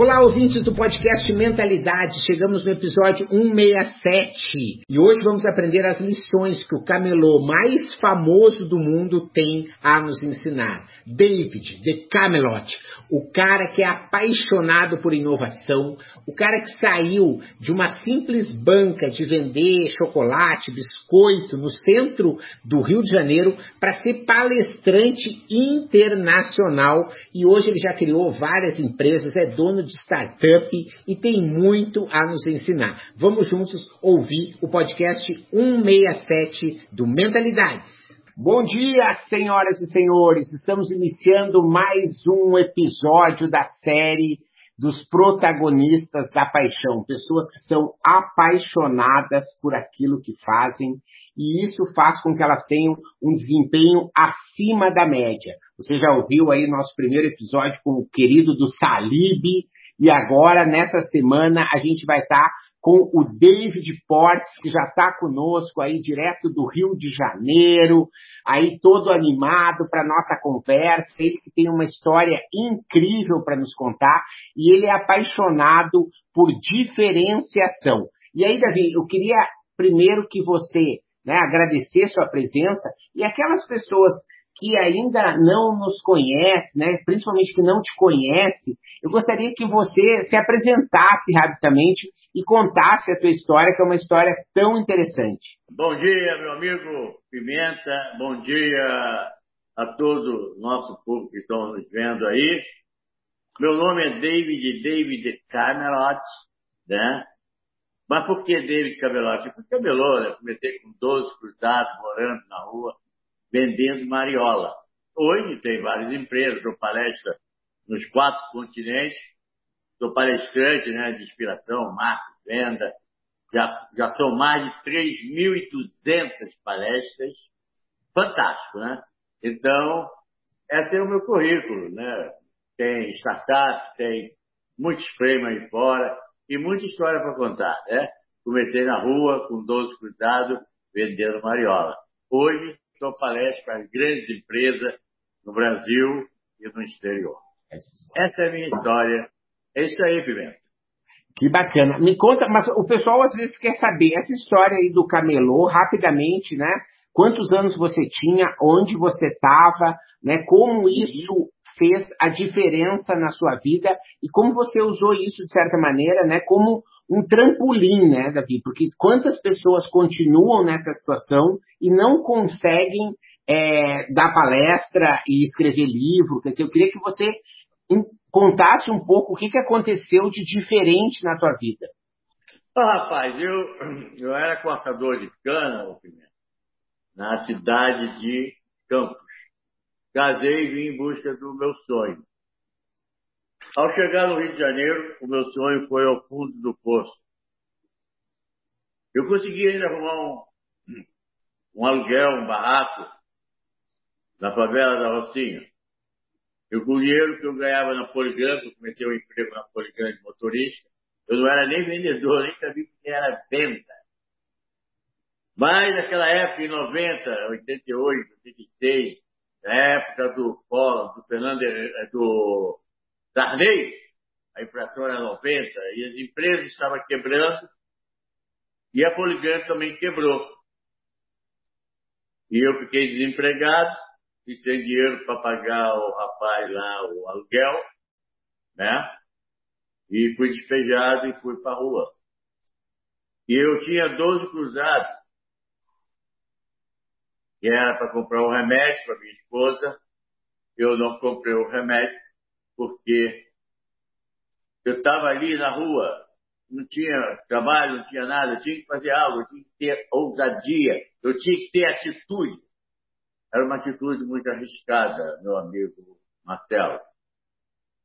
Olá, ouvintes do podcast Mentalidade. Chegamos no episódio 167 e hoje vamos aprender as lições que o camelô mais famoso do mundo tem a nos ensinar. David, The Camelot, o cara que é apaixonado por inovação, o cara que saiu de uma simples banca de vender chocolate, biscoito no centro do Rio de Janeiro para ser palestrante internacional e hoje ele já criou várias empresas, é dono de startup e tem muito a nos ensinar. Vamos juntos ouvir o podcast 167 do Mentalidades. Bom dia, senhoras e senhores. Estamos iniciando mais um episódio da série dos protagonistas da paixão, pessoas que são apaixonadas por aquilo que fazem e isso faz com que elas tenham um desempenho acima da média. Você já ouviu aí nosso primeiro episódio com o querido do Salib e agora nessa semana a gente vai estar com o David Portes, que já está conosco aí direto do Rio de Janeiro, aí todo animado para nossa conversa, ele que tem uma história incrível para nos contar e ele é apaixonado por diferenciação. E aí, Davi, eu queria primeiro que você né, agradecer sua presença e aquelas pessoas que ainda não nos conhece, né, principalmente que não te conhece, eu gostaria que você se apresentasse rapidamente e contasse a tua história, que é uma história tão interessante. Bom dia, meu amigo Pimenta. Bom dia a todo o nosso público que estão nos vendo aí. Meu nome é David, David Camelot, né? Mas por que David Camelot? Porque camelô, né? Comecei com 12 cruzados, morando na rua, vendendo mariola. Hoje tem várias empresas, dou palestra nos quatro continentes, sou palestrante né, de inspiração, marketing, venda, já, já são mais de 3.200 palestras, fantástico, né? Então, esse é o meu currículo, né? Tem startup, tem muitos prêmios aí fora e muita história para contar, né? Comecei na rua com 12 cuidados, vendendo mariola. Hoje, dou palestra para grandes empresas no Brasil e no exterior. Essa é a minha história. É isso aí, Pimenta. Que bacana. Me conta, mas o pessoal às vezes quer saber essa história aí do camelô, rapidamente, né? Quantos anos você tinha, onde você estava, né? Como isso fez a diferença na sua vida e como você usou isso, de certa maneira, né? Como um trampolim, né, Davi? Porque quantas pessoas continuam nessa situação e não conseguem é, dar palestra e escrever livro? Quer dizer, eu queria que você contasse um pouco o que, que aconteceu de diferente na tua vida. Ah, rapaz, eu, eu era coaçador de cana, na cidade de Campos. Casei e vim em busca do meu sonho. Ao chegar no Rio de Janeiro, o meu sonho foi ao fundo do poço. Eu consegui ainda arrumar um, um aluguel, um barraco, na favela da Rocinha. Eu, com o dinheiro que eu ganhava na Poligrama, eu comecei um emprego na Poligrama de motorista, eu não era nem vendedor, nem sabia o que era venda. Mas naquela época, em 90, 88, 86, na época do Collor, do Fernando, do Sarney, a inflação era 90, e as empresas estavam quebrando, e a Poligrama também quebrou. E eu fiquei desempregado, e sem dinheiro para pagar o rapaz lá o aluguel, né? E fui despejado e fui para a rua. E eu tinha 12 cruzados, que era para comprar um remédio para minha esposa. Eu não comprei o remédio, porque eu estava ali na rua, não tinha trabalho, não tinha nada, eu tinha que fazer algo, eu tinha que ter ousadia, eu tinha que ter atitude. Era uma atitude muito arriscada, meu amigo Marcelo,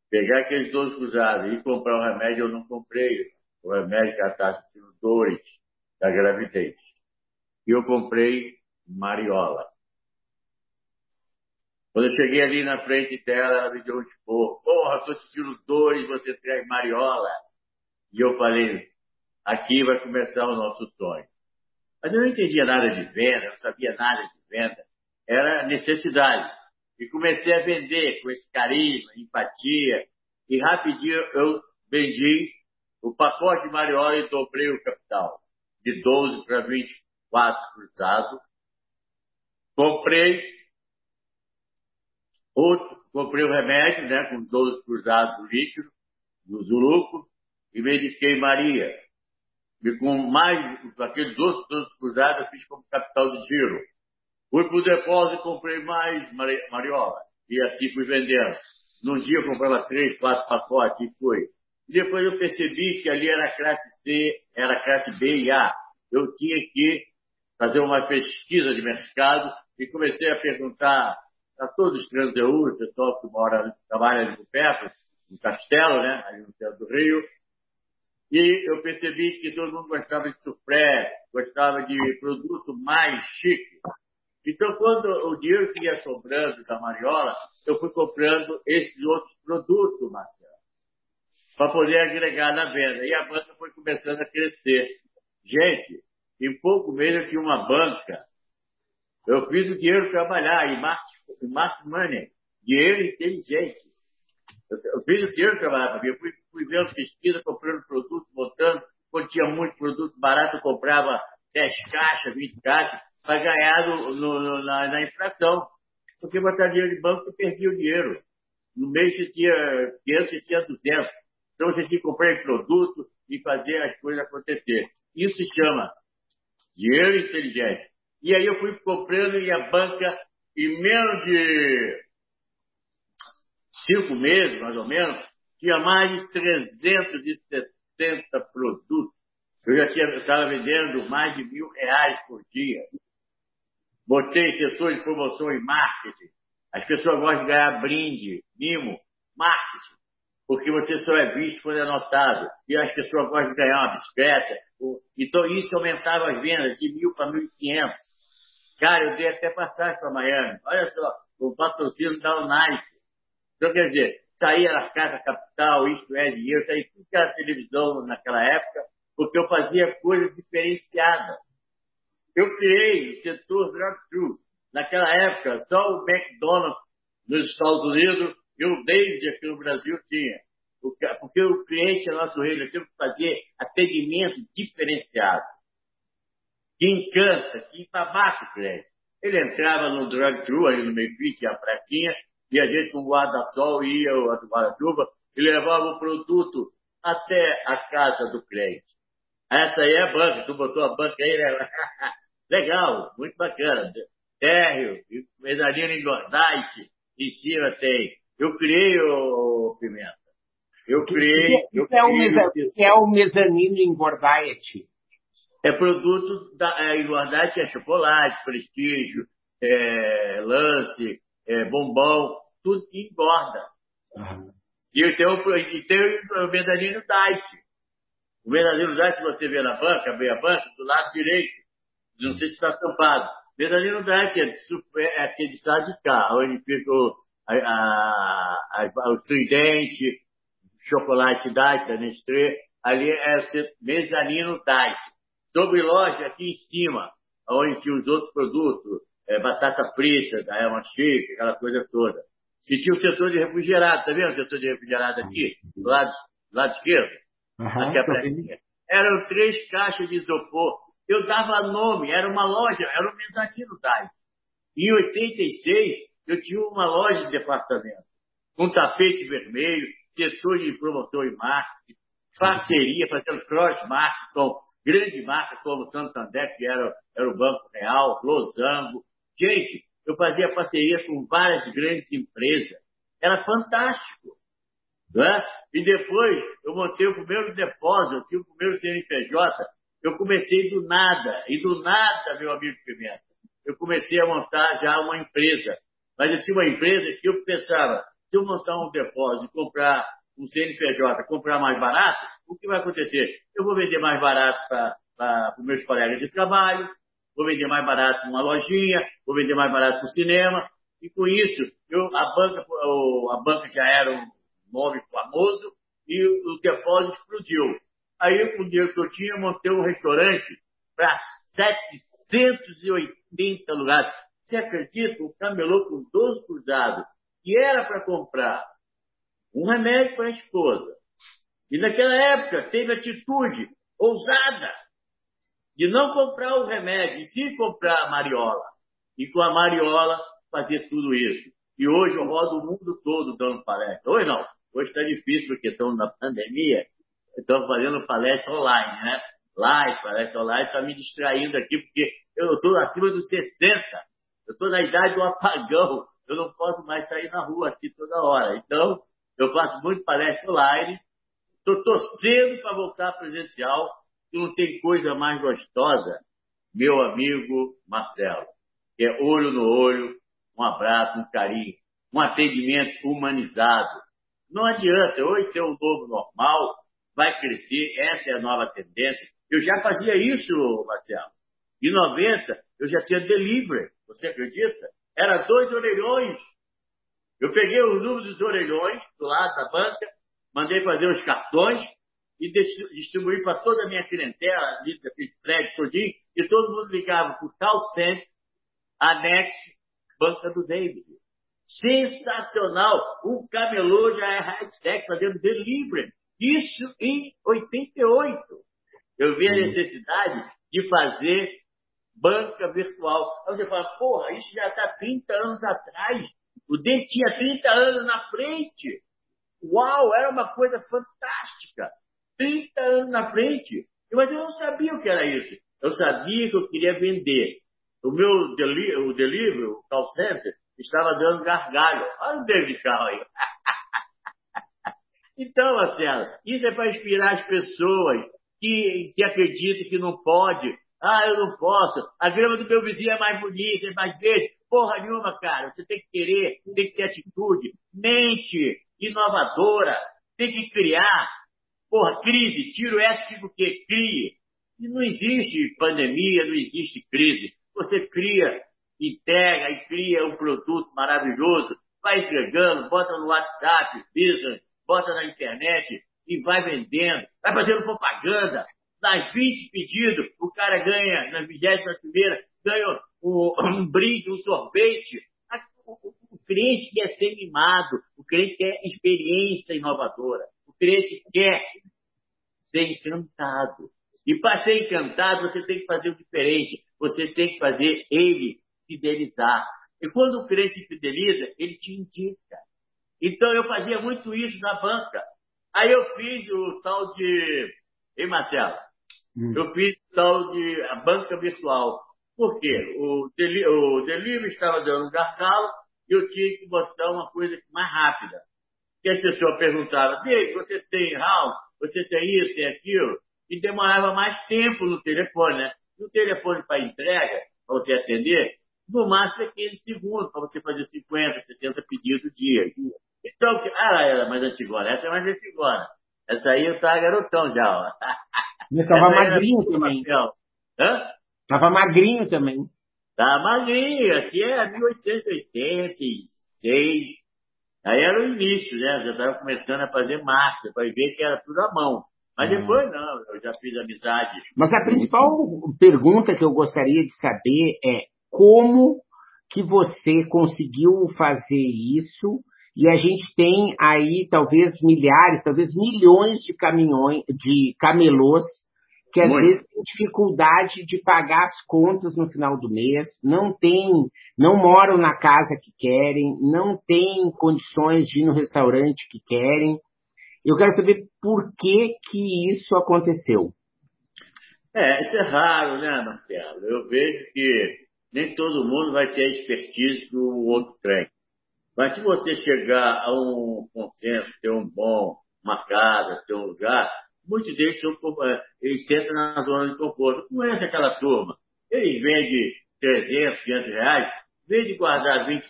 pegar aqueles 12 cruzados e comprar um remédio, eu não comprei. O remédio que é a taxa de dores da gravidez. E eu comprei mariola. Quando eu cheguei ali na frente dela, ela me deu um esporro. Porra, tô sentindo dores, você traz mariola. E eu falei, aqui vai começar o nosso sonho. Mas eu não entendia nada de venda, não sabia nada de venda. Era necessidade. E comecei a vender com esse carisma, empatia. E rapidinho eu vendi o pacote mariola e dobrei o capital. De 12 para 24 cruzados. Comprei outro, comprei o remédio, né, com 12 cruzados do líquido, do Zuluco, e mediquei Maria. E com mais, com aqueles outros 12 cruzados, eu fiz como capital de giro. Fui pro depósito e comprei mais mariola. E assim fui vendendo. Num dia eu comprava três, quatro pacotes e fui. E depois eu percebi que ali era classe C, era classe B e A. Eu tinha que fazer uma pesquisa de mercado e comecei a perguntar a todos os transeúdos, pessoal que mora, trabalha ali perto, no Castelo, né, ali no centro do Rio. E eu percebi que todo mundo gostava de sufré, gostava de produto mais chique. Então, quando o dinheiro que ia sobrando da Mariola, eu fui comprando esses outros produtos, Marcelo, para poder agregar na venda. E a banca foi começando a crescer. Gente, em pouco mês eu tinha uma banca. Eu fiz o dinheiro trabalhar em marketing, marketing money, dinheiro inteligente. Eu, eu fiz o dinheiro trabalhar para mim. Eu fui, fui vendo pesquisa, comprando produto, botando. Quando tinha muito produto barato, eu comprava 10 caixas, 20 caixas para ganhar no, no, na, na, inflação. Porque botar dinheiro de banco, você perdia o dinheiro. No mês você tinha 500, você tinha 200. Então você tinha que comprar produto e fazer as coisas acontecer. Isso se chama dinheiro inteligente. E aí eu fui comprando e a banca, em menos de cinco meses, mais ou menos, tinha mais de 360 produtos. Eu já estava vendendo mais de mil reais por dia. Botei setor de promoção e marketing. As pessoas gostam de ganhar brinde, mimo, marketing. Porque você só é visto quando é notado. E as pessoas gostam de ganhar uma bicicleta. Então isso aumentava as vendas de mil para mil e quinhentos. Cara, eu dei até passagem para Miami. Olha só, o patrocínio da Unite. Então, quer dizer, saía na Casa Capital, isto é dinheiro, saía tudo que era televisão naquela época, porque eu fazia coisas diferenciadas. Eu criei o setor drive-thru. Naquela época, só o McDonald's nos Estados Unidos e o David aqui no Brasil tinha. Porque o cliente é nosso rei, nós temos que fazer atendimento diferenciado. Que encanta, que embabata o cliente. Ele entrava no drive-thru, ali no meio tinha a praquinha, e a gente com guarda-sol ia, o guarda-chuva, e levava o produto até a casa do cliente. Essa aí é a banca, tu botou a banca aí, né? Legal, muito bacana. Térreo, mezanino engordite, em cima tem. Eu criei o Pimenta. Eu criei. Que, eu que, é, o mezanino, que é o mezanino engordite? É produto da é, engordite, é chocolate, prestígio, é, lance, é, bombom, tudo que engorda. Uhum. E tem o, e tem o mezanino diet. O diet, você vê na banca, bem a banca, do lado direito, não sei se está tampado. Verdadeiro Dark é, é aquele estado de cá, onde fica o, a, a, a, o tridente, chocolate Dark, da Nestlé, ali é o mezanino Dark. Sobre loja, aqui em cima, onde tinha os outros produtos, é, batata frita, da Elma Chic, aquela coisa toda. E tinha o setor de refrigerado, tá vendo o setor de refrigerado aqui? Do lado, do lado esquerdo? Uhum, aqui a Eram três caixas de isopor eu dava nome, era uma loja, era o Mezanino Dai. Em 86, eu tinha uma loja de departamento, com tapete vermelho, setor de promoção e marketing, parceria, fazendo cross-marketing com grandes marcas como Santander, que era, era o Banco Real, Losango. Gente, eu fazia parceria com várias grandes empresas. Era fantástico. Né? E depois eu montei o primeiro depósito, eu tinha o primeiro CNPJ, eu comecei do nada, e do nada, meu amigo Pimenta, eu comecei a montar já uma empresa. Mas eu tinha uma empresa que eu pensava, se eu montar um depósito e comprar um CNPJ, comprar mais barato, o que vai acontecer? Eu vou vender mais barato para os meus colegas de trabalho, vou vender mais barato numa lojinha, vou vender mais barato no cinema, e com isso, eu, a, banca, a banca já era um nome famoso e o, o depósito explodiu. Aí, com o dinheiro que eu tinha, montei um restaurante para 780 lugares. Você acredita? O camelô com 12 cruzados, que era para comprar um remédio para a esposa. E naquela época teve atitude ousada de não comprar o remédio, e sim comprar a mariola. E com a mariola fazer tudo isso. E hoje eu rodo o mundo todo dando palestra. Hoje não. Hoje está difícil porque estamos na pandemia. Estamos fazendo palestra online, né? Live, palestra online, está me distraindo aqui porque eu estou acima dos 60. Eu estou na idade do apagão. Eu não posso mais sair na rua aqui toda hora. Então, eu faço muito palestra online. Estou torcendo para voltar presencial. Que não tem coisa mais gostosa, meu amigo Marcelo. Que é olho no olho, um abraço, um carinho, um atendimento humanizado. Não adianta, hoje ter um novo normal, vai crescer, essa é a nova tendência. Eu já fazia isso, Marcelo. Em 90, eu já tinha delivery, você acredita? Era dois orelhões. Eu peguei o número dos orelhões do lado da banca, mandei fazer os cartões e distribuí para toda a minha clientela, ali daquele prédio todinho, e todo mundo ligava para o call center, anexo, banca do David. Sensacional! O camelô já é high-tech, fazendo delivery. Isso em 88. Eu vi a necessidade de fazer banca virtual. Aí você fala, porra, isso já está 30 anos atrás. O dele tinha 30 anos na frente. Uau, era uma coisa fantástica. 30 anos na frente. Mas eu não sabia o que era isso. Eu sabia que eu queria vender. O meu deli o delivery, o call center, estava dando gargalho. Olha o David Carl aí. então, Marcelo, isso é para inspirar as pessoas que, que acreditam que não pode. Ah, eu não posso. A grama do meu vizinho é mais bonita, é mais verde. Porra nenhuma, cara. Você tem que querer, tem que ter atitude, mente, inovadora, tem que criar. Porra, crise, tiro do que? Crie. E não existe pandemia, não existe crise. Você cria, integra e cria um produto maravilhoso, vai entregando, bota no WhatsApp, business, bota na internet e vai vendendo, vai fazendo propaganda. Das 20 pedidos, o cara ganha, na 21 primeira, ganha um, brinde, um sorvete. O, o cliente quer ser mimado, o cliente quer experiência inovadora, o cliente quer ser encantado. E para ser encantado, você tem que fazer o diferente. Você tem que fazer ele fidelizar. E quando o cliente fideliza, ele te indica. Então eu fazia muito isso na banca. Aí eu fiz o tal de. Ei, Marcelo? Hum. Eu fiz o tal de a banca virtual. Por quê? O, deli o delivery estava dando um gargalo e eu tinha que mostrar uma coisa mais rápida. E a pessoa perguntava, você tem house? Você tem isso, tem aquilo? E demorava mais tempo no telefone, né? No telefone para entrega, para você atender, no máximo é 15 segundos para você fazer 50, 70 pedidos dia. Então, ah, ela é mais antigona, essa é mais antigona. Essa aí eu tava garotão já, ó. Eu tava magrinho também. Hã? Tava magrinho também. Tava magrinho, aqui é 1886. Aí era o início, né? Já estava começando a fazer massa, para ver que era tudo à mão. Mas hum. depois não, eu já fiz amizade. Mas a principal pergunta que eu gostaria de saber é como que você conseguiu fazer isso e a gente tem aí talvez milhares, talvez milhões de caminhões, de camelôs que às Muito. vezes têm dificuldade de pagar as contas no final do mês, não tem, não moram na casa que querem, não têm condições de ir no restaurante que querem. Eu quero saber por que que isso aconteceu. É, isso é raro, né, Marcelo? Eu vejo que nem todo mundo vai ter a expertise que o outro tem. Mas se você chegar a um consenso, ter um bom, uma casa, ter um lugar, muitos deles são, é, eles sentam na zona de conforto. Não é aquela turma. Eles vendem 300, 500 reais, vez de guardar 20%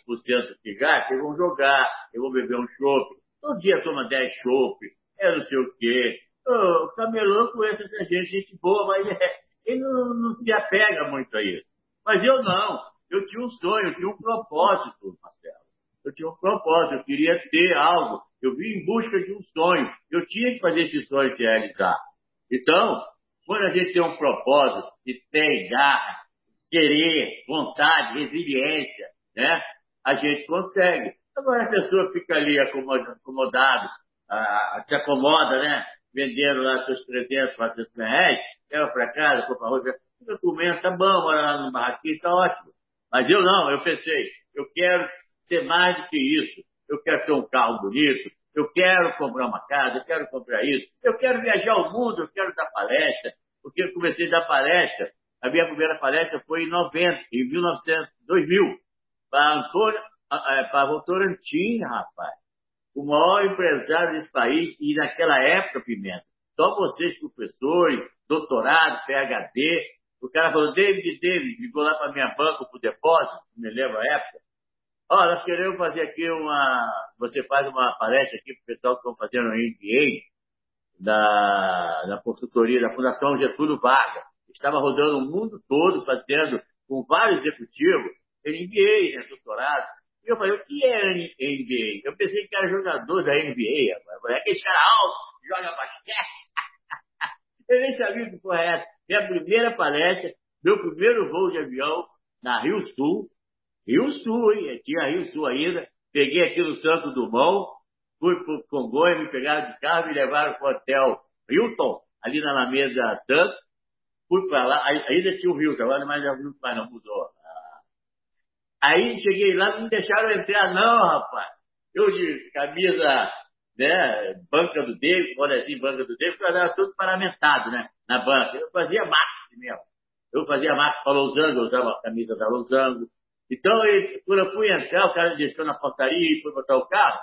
que gasta, eles vão jogar, eu vou beber um chopp. Todo dia toma 10 chopp, é não sei o quê. O camelô conhece essa gente, gente boa, mas é, ele não, não, se apega muito a isso. Mas eu não. Eu tinha um sonho, eu tinha um propósito, Marcelo. Eu tinha um propósito, eu queria ter algo. Eu vim em busca de um sonho. Eu tinha que fazer esse sonho se realizar. Então, quando a gente tem um propósito e tem garra, querer, vontade, resiliência, né? A gente consegue. Agora a pessoa fica ali acomodado, ah, se acomoda, né? Vendendo lá seus 300, 400 reais, leva para casa, compra arroz, fica comendo, tá bom, mora lá no barraquinho, tá ótimo. Mas eu não, eu pensei, eu quero ser mais do que isso. Eu quero ter um carro bonito, eu quero comprar uma casa, eu quero comprar isso, eu quero viajar o mundo, eu quero dar palestra, porque eu comecei a dar palestra, a minha primeira palestra foi em 90, em 1900, 2000, para Antônio, para Votorantim, rapaz, o maior empresário desse país, e naquela época, Pimenta, só vocês, professores, doutorado, PHD, o cara falou, David, David, ligou lá para minha banca, para o depósito, me lembro a época, Ó, nós queremos fazer aqui uma. Você faz uma palestra aqui para o pessoal que estão fazendo o MBA da, da consultoria da Fundação Getúlio Vargas. Estava rodando o mundo todo, fazendo com vários executivos, MBA, né, doutorado. E eu falei, o que é NBA? Eu pensei que era jogador da NBA. Agora. Aquele cara alto, joga basquete. eu nem sabia o que foi essa. Minha primeira palestra, meu primeiro voo de avião na Rio Sul, Rio Sul, hein? Tinha Rio Sul ainda. Peguei aqui no Santo Dumont, fui pro Congonha, me pegaram de carro, me levaram pro hotel Hilton, ali na Alameda Santos. Fui para lá, ainda tinha o Hilton, agora mais é o Hilton, mas não mudou. Aí cheguei lá, não me deixaram entrar, não, rapaz. Eu de camisa, né, banca do David, bonezinho banca do David, porque eu era tudo paramentado, né, na banca. Eu fazia marketing mesmo. Eu fazia marketing para Losango, eu usava a camisa da Losango, então, ele, quando eu fui entrar, o cara deixou na portaria e foi botar o carro.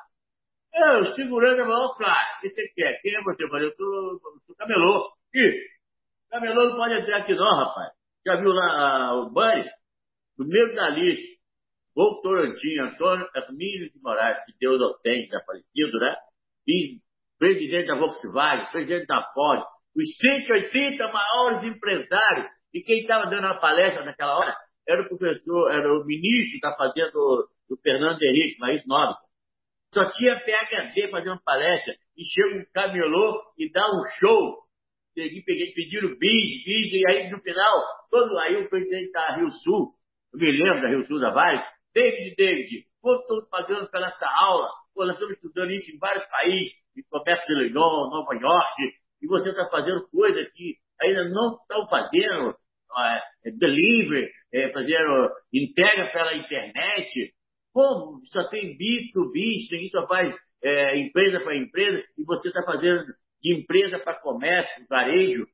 Eu, segurando, falou, cara, o que você quer? Quem é você? Eu falei, eu sou, sou camelô. Ih, camelô não pode entrar aqui não, rapaz. Já viu lá ah, o Bunny? No meio da lista, Volto Torantinho, Antônio Hermínio de Moraes, que Deus o tem, é falecido, né? E presidente da Volkswagen, presidente da Ford, os 180 maiores empresários. E quem estava dando a palestra naquela hora era o professor, era o ministro que está fazendo o Fernando Henrique, Maís Nobre. Só tinha PHD fazendo palestra, e chega um camelô e dá um show. Peguei, pediram bis, bis, e aí no final, todo aí o presidente da Rio Sul, eu me lembro da Rio Sul da Vale, David, David, pô, estou pagando pela essa aula, pô, nós estamos estudando isso em vários países, em Comércio de Leilão, Nova York, e você está fazendo coisa que ainda não estão fazendo, é, delivery, é, fazendo entrega pela internet. Pô, só tem B2B, ninguém só faz é, empresa para empresa, e você está fazendo de empresa para comércio, varejo,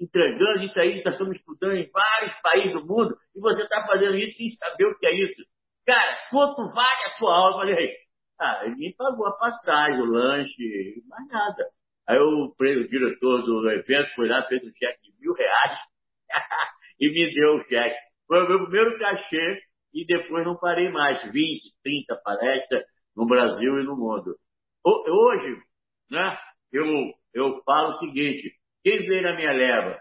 entregando isso aí, nós estamos estudando em vários países do mundo, e você está fazendo isso sem saber o que é isso. Cara, quanto vale a sua aula? Eu falei, ah, ele me pagou a passagem, o lanche, mais nada. Aí o, o diretor do evento foi lá, fez um cheque de mil reais e me deu o cheque. Foi o meu primeiro cachê e depois não parei mais. 20, 30 palestras no Brasil e no mundo. Hoje, né, eu, eu falo o seguinte, quem veio na minha leva?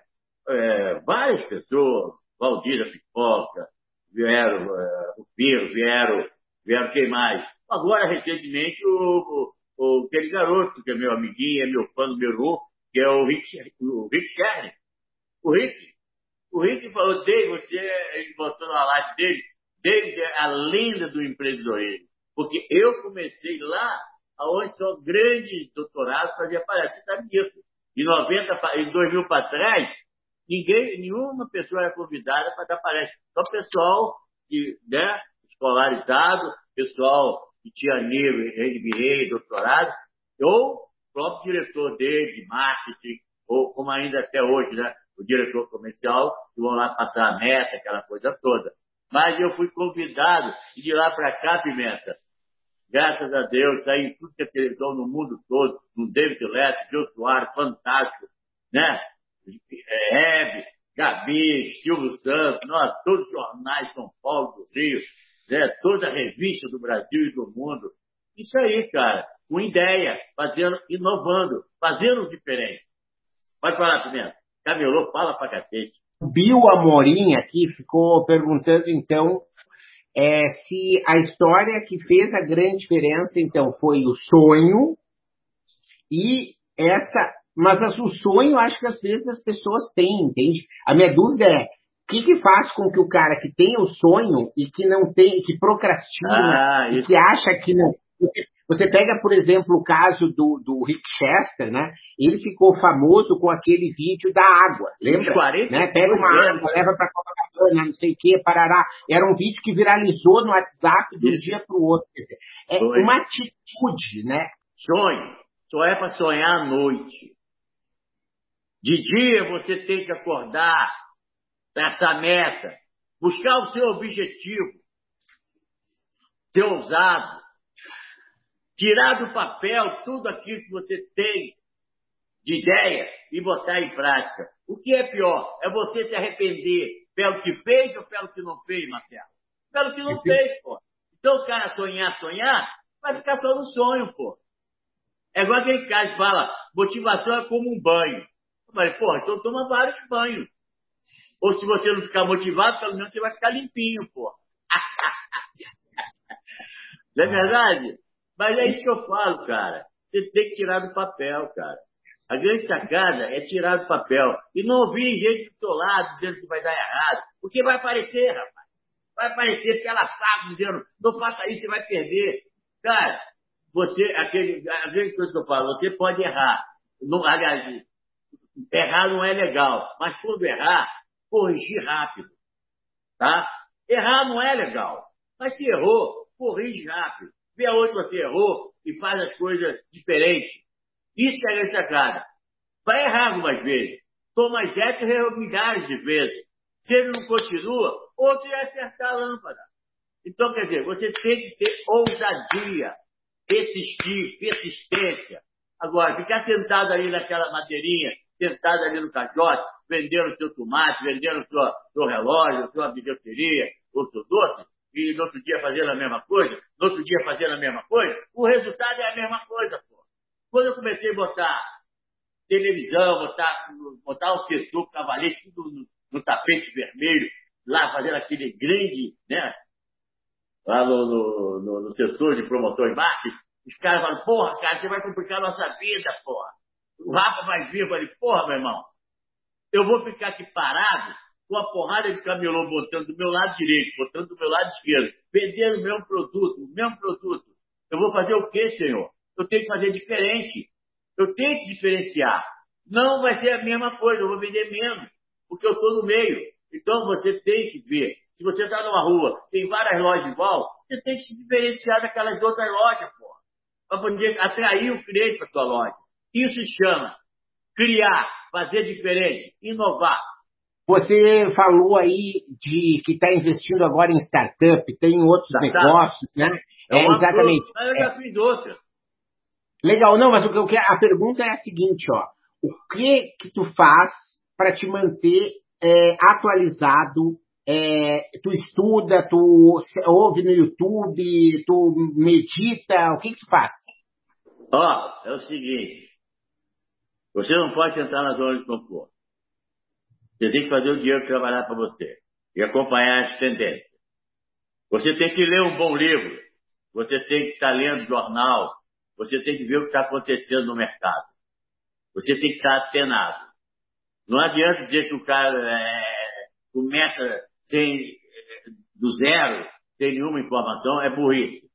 É, várias pessoas, Valdir Pipoca, vieram, é, o Piro, vieram, vieram quem mais? Agora, recentemente, o, o, aquele garoto, que é meu amiguinho, é meu fã número um, que é o Rick, o Rick Sherry. O Rick o Rick falou, David, você, ele botou na live dele, David é a lenda do empreendedorismo. Porque eu comecei lá, onde só grandes doutorados faziam palestra. Você sabe disso. Em 90, em 2000 para trás, ninguém, nenhuma pessoa era convidada para dar palestra. Só pessoal que, né, escolarizado, pessoal que tinha nível MBA, doutorado, ou o próprio diretor dele de marketing, ou como ainda até hoje, né, o diretor comercial, que vão lá passar a meta, aquela coisa toda. Mas eu fui convidado e de lá para cá, Pimenta, graças a Deus, saí em tudo que é televisão no mundo todo, no David Leto, Gil Soares, fantástico, né? Hebe, Gabi, Silvio Santos, nós, todos os jornais São Paulo do Rio, né, toda a revista do Brasil e do mundo. Isso aí, cara, com ideia, fazendo, inovando, fazendo diferente. Pode falar, Pimenta. Camelô fala pra cacete. Bill Amorim aqui ficou perguntando, então, é, se a história que fez a grande diferença, então, foi o sonho e essa. Mas o sonho, acho que às vezes as pessoas têm, entende? A minha dúvida é, o que, que faz com que o cara que tem o sonho e que não tem, que procrastina, Ah, e que acha que não. Você pega, por exemplo, o caso do, do Rick Chester, né? Ele ficou famoso com aquele vídeo da água, lembra? 40 né? Pega uma água, leva pra Copacabana, não sei o que, parará. Era um vídeo que viralizou no WhatsApp de um dia pro outro. Quer dizer, é Foi. uma atitude, né? Sonho. Só é para sonhar à noite. De dia você tem que acordar para essa meta. Buscar o seu objetivo. Ser ousado. Tirar do papel tudo aquilo que você tem de ideia e botar em prática. O que é pior? É você se arrepender pelo que fez ou pelo que não fez, Marcelo? Pelo que não fez, pô. Então o cara sonhar, sonhar, vai ficar só no sonho, pô. É igual aquele cara que fala, motivação é como um banho. Eu falei, pô, então toma vários banhos. Ou se você não ficar motivado, pelo menos você vai ficar limpinho, pô. Não é verdade? Mas é isso que eu falo, cara. Você tem que tirar do papel, cara. A grande sacada é tirar do papel. E não ouvir gente do seu lado dizendo que vai dar errado. Porque vai aparecer, rapaz. Vai aparecer porque ela sabe dizendo, não faça isso, você vai perder. Cara, você, aquele, a grande coisa que eu falo, você pode errar. Não, aliás, errar não é legal. Mas quando errar, corrigir rápido. Tá? Errar não é legal. Mas se errou, corrige rápido. Vê aonde você errou e faz as coisas diferentes. Isso é a sacada. Vai errar algumas vezes. Toma dez milhares de vezes. Se ele não continua, outro ia acertar a lâmpada. Então, quer dizer, você tem que ter ousadia, persistir, persistência. Agora, ficar sentado ali naquela madeirinha, sentado ali no caixote, vendendo seu tomate, vendendo seu, seu relógio, sua bijuteria, ou seu doce, e no outro dia fazendo a mesma coisa, no outro dia fazendo a mesma coisa, o resultado é a mesma coisa, pô. Quando eu comecei a botar televisão, botar, botar o setor cavalete, tudo no, no tapete vermelho, lá fazendo aquele grande, né? Lá no, no, no, no setor de promoção e marketing, os caras falam, porra, cara, você vai complicar a nossa vida, porra. O Rafa vai vir, eu falei, porra, meu irmão, eu vou ficar aqui parado com a porrada de camelô botando do meu lado direito, botando do meu lado esquerdo, vendendo o mesmo produto, o mesmo produto. Eu vou fazer o quê, senhor? Eu tenho que fazer diferente. Eu tenho que diferenciar. Não vai ser a mesma coisa, eu vou vender menos, porque eu estou no meio. Então você tem que ver. Se você está numa rua, tem várias lojas igual, você tem que se diferenciar daquelas outras lojas, pô. Para poder atrair o cliente para sua loja. Isso se chama criar, fazer diferente, inovar. Você falou aí de que está investindo agora em startup, tem outros Startup. negócios, né? É, uma exatamente. coisa, Mas eu já fiz outra. Legal, não, mas o que a pergunta é a seguinte, ó. O que que tu faz para te manter é, atualizado? É, tu estuda, tu ouve no YouTube, tu medita, o que que tu faz? Ó, é o seguinte. Você não pode entrar na zona de conforto. Você tem que fazer o dinheiro trabalhar para você e acompanhar as tendências. Você tem que ler um bom livro. Você tem que estar lendo jornal. Você tem que ver o que está acontecendo no mercado. Você tem que estar atenado. Não adianta dizer que o cara é, começa sem, do zero, sem nenhuma informação, é burrice.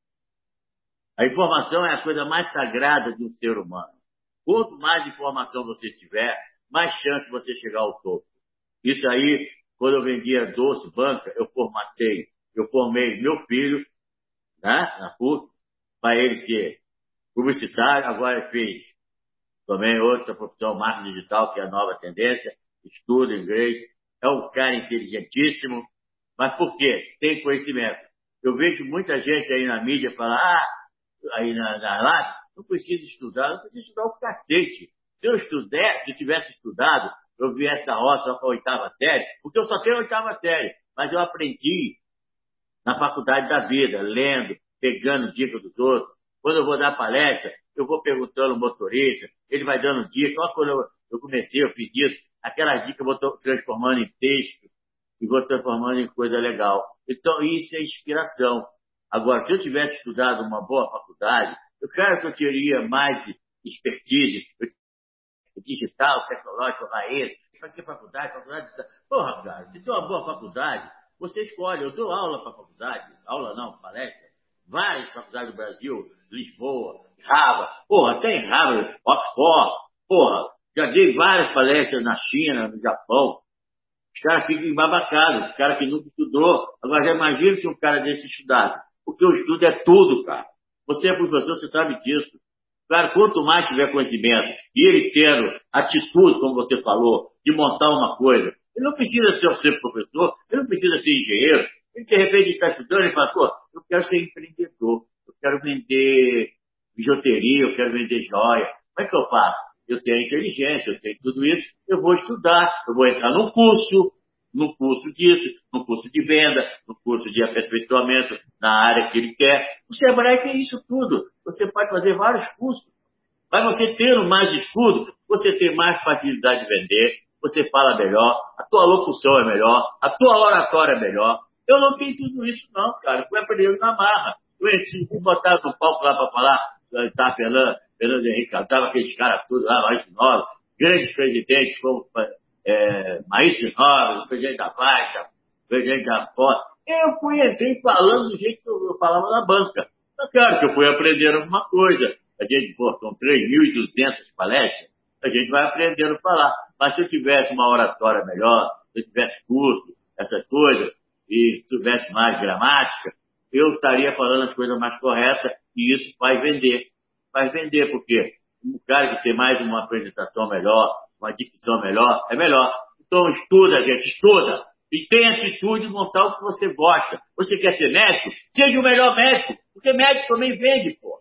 A informação é a coisa mais sagrada de um ser humano. Quanto mais informação você tiver, mais chance você chegar ao topo. Isso aí, quando eu vendia doce, banca, eu formatei, eu formei meu filho, né, na PUC, para ele ser publicitário, agora fez também outra profissão, marketing digital, que é a nova tendência, estuda inglês, é um cara inteligentíssimo, mas por quê? Tem conhecimento. Eu vejo muita gente aí na mídia falar, ah, aí na, na não precisa estudar, não precisa estudar o cacete. Se eu estudar, se eu tivesse estudado, eu viesse da roça para a oitava série, porque eu só tenho a oitava série, mas eu aprendi na faculdade da vida, lendo, pegando dicas dos outros. Quando eu vou dar palestra, eu vou perguntando ao motorista, ele vai dando dicas. Olha quando eu, eu comecei, eu fiz isso, aquelas dicas eu vou transformando em texto e vou transformando em coisa legal. Então, isso é inspiração. Agora, se eu tivesse estudado uma boa faculdade, eu quero que eu teria mais expertise, digital, tecnológico, raiz. Para que faculdade? Faculdade. Porra, cara, se tem uma boa faculdade, você escolhe. Eu dou aula para faculdade, aula não, palestra. Várias faculdades do Brasil, Lisboa, Harvard, porra, até em Harvard, Oxford, porra, já dei várias palestras na China, no Japão. Os caras ficam embabacados, os caras que nunca estudou. Agora já imagina se um cara desse estudasse. Porque o estudo é tudo, cara. Você é professor, você sabe disso. Claro, quanto mais tiver conhecimento e ele tendo atitude, como você falou, de montar uma coisa, ele não precisa ser, ser professor, ele não precisa ser engenheiro. Ele de repente está estudando e fala, pô, eu quero ser empreendedor, eu quero vender bijuteria, eu quero vender joia. Como é que eu faço? Eu tenho inteligência, eu tenho tudo isso, eu vou estudar, eu vou entrar num curso, no curso disso, no curso de venda, no curso de aperfeiçoamento na área que ele quer. O Sebrae tem isso tudo. Você pode fazer vários cursos. Mas você tendo mais estudo, você tem mais facilidade de vender, você fala melhor, a tua locução é melhor, a tua oratória é melhor. Eu não tenho tudo isso não, cara. Fui aprendendo na marra. Eu fui botar no palco lá para falar, tá, Fernando, Fernando Henrique, tava aqueles caras todos lá, mais de nove, grandes presidentes como é, Maíra Nova, presidente da Baixa, presidente da Foto. Eu fui, entrei falando do jeito que eu falava na banca. Mas claro que eu fui aprendendo alguma coisa. A gente, pô, são 3.200 palestras, a gente vai aprendendo a falar. Mas se eu tivesse uma oratória melhor, se eu tivesse curso, essas coisas, e tivesse mais gramática, eu estaria falando as coisas mais corretas e isso vai vender. Vai vender, porque um cara que tem mais uma apresentação melhor, uma dicção melhor, é melhor. Então estuda, gente, estuda. E tem atitude de montar o que você gosta. Você quer ser médico? Seja o melhor médico. Porque médico também vende, pô.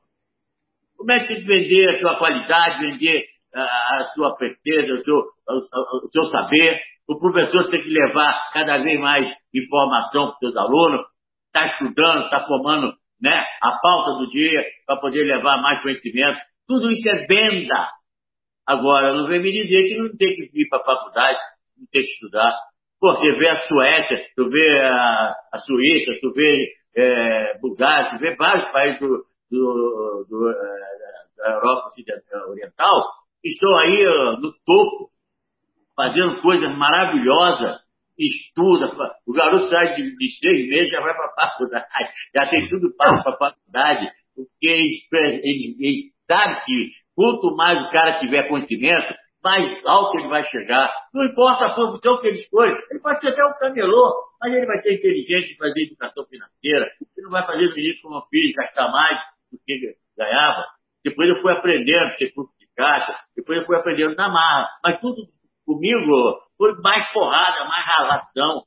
O médico tem que vender a sua qualidade, vender a, a sua certeza, o seu, o, o seu saber. O professor tem que levar cada vez mais informação para os seus alunos. Está estudando, está formando né, a pauta do dia para poder levar mais conhecimento. Tudo isso é venda. Agora, não vem me dizer que não tem que ir para a faculdade, não tem que estudar. Pô, você vê a Suécia, tu vê a, a Suíça, tu vê é, Bulgária, tu vê vários países do, do, do, é, da Europa Oriental que estão aí no topo, fazendo coisas maravilososas, estuda, o garoto sai de, de seis meses já vai para a faculdade, já tem tudo para a faculdade, porque ele, ele, ele sabe que Quanto mais o cara tiver conhecimento, mais alto ele vai chegar. Não importa a posição que ele escolhe. Ele pode ser até um camelô, mas ele vai ter inteligência de fazer educação financeira. Ele não vai fazer isso como eu fiz, gastar mais do que ganhava. Depois eu fui aprendendo, ter curso de caixa. Depois eu fui aprendendo na marra. Mas tudo comigo foi mais porrada, mais ralação.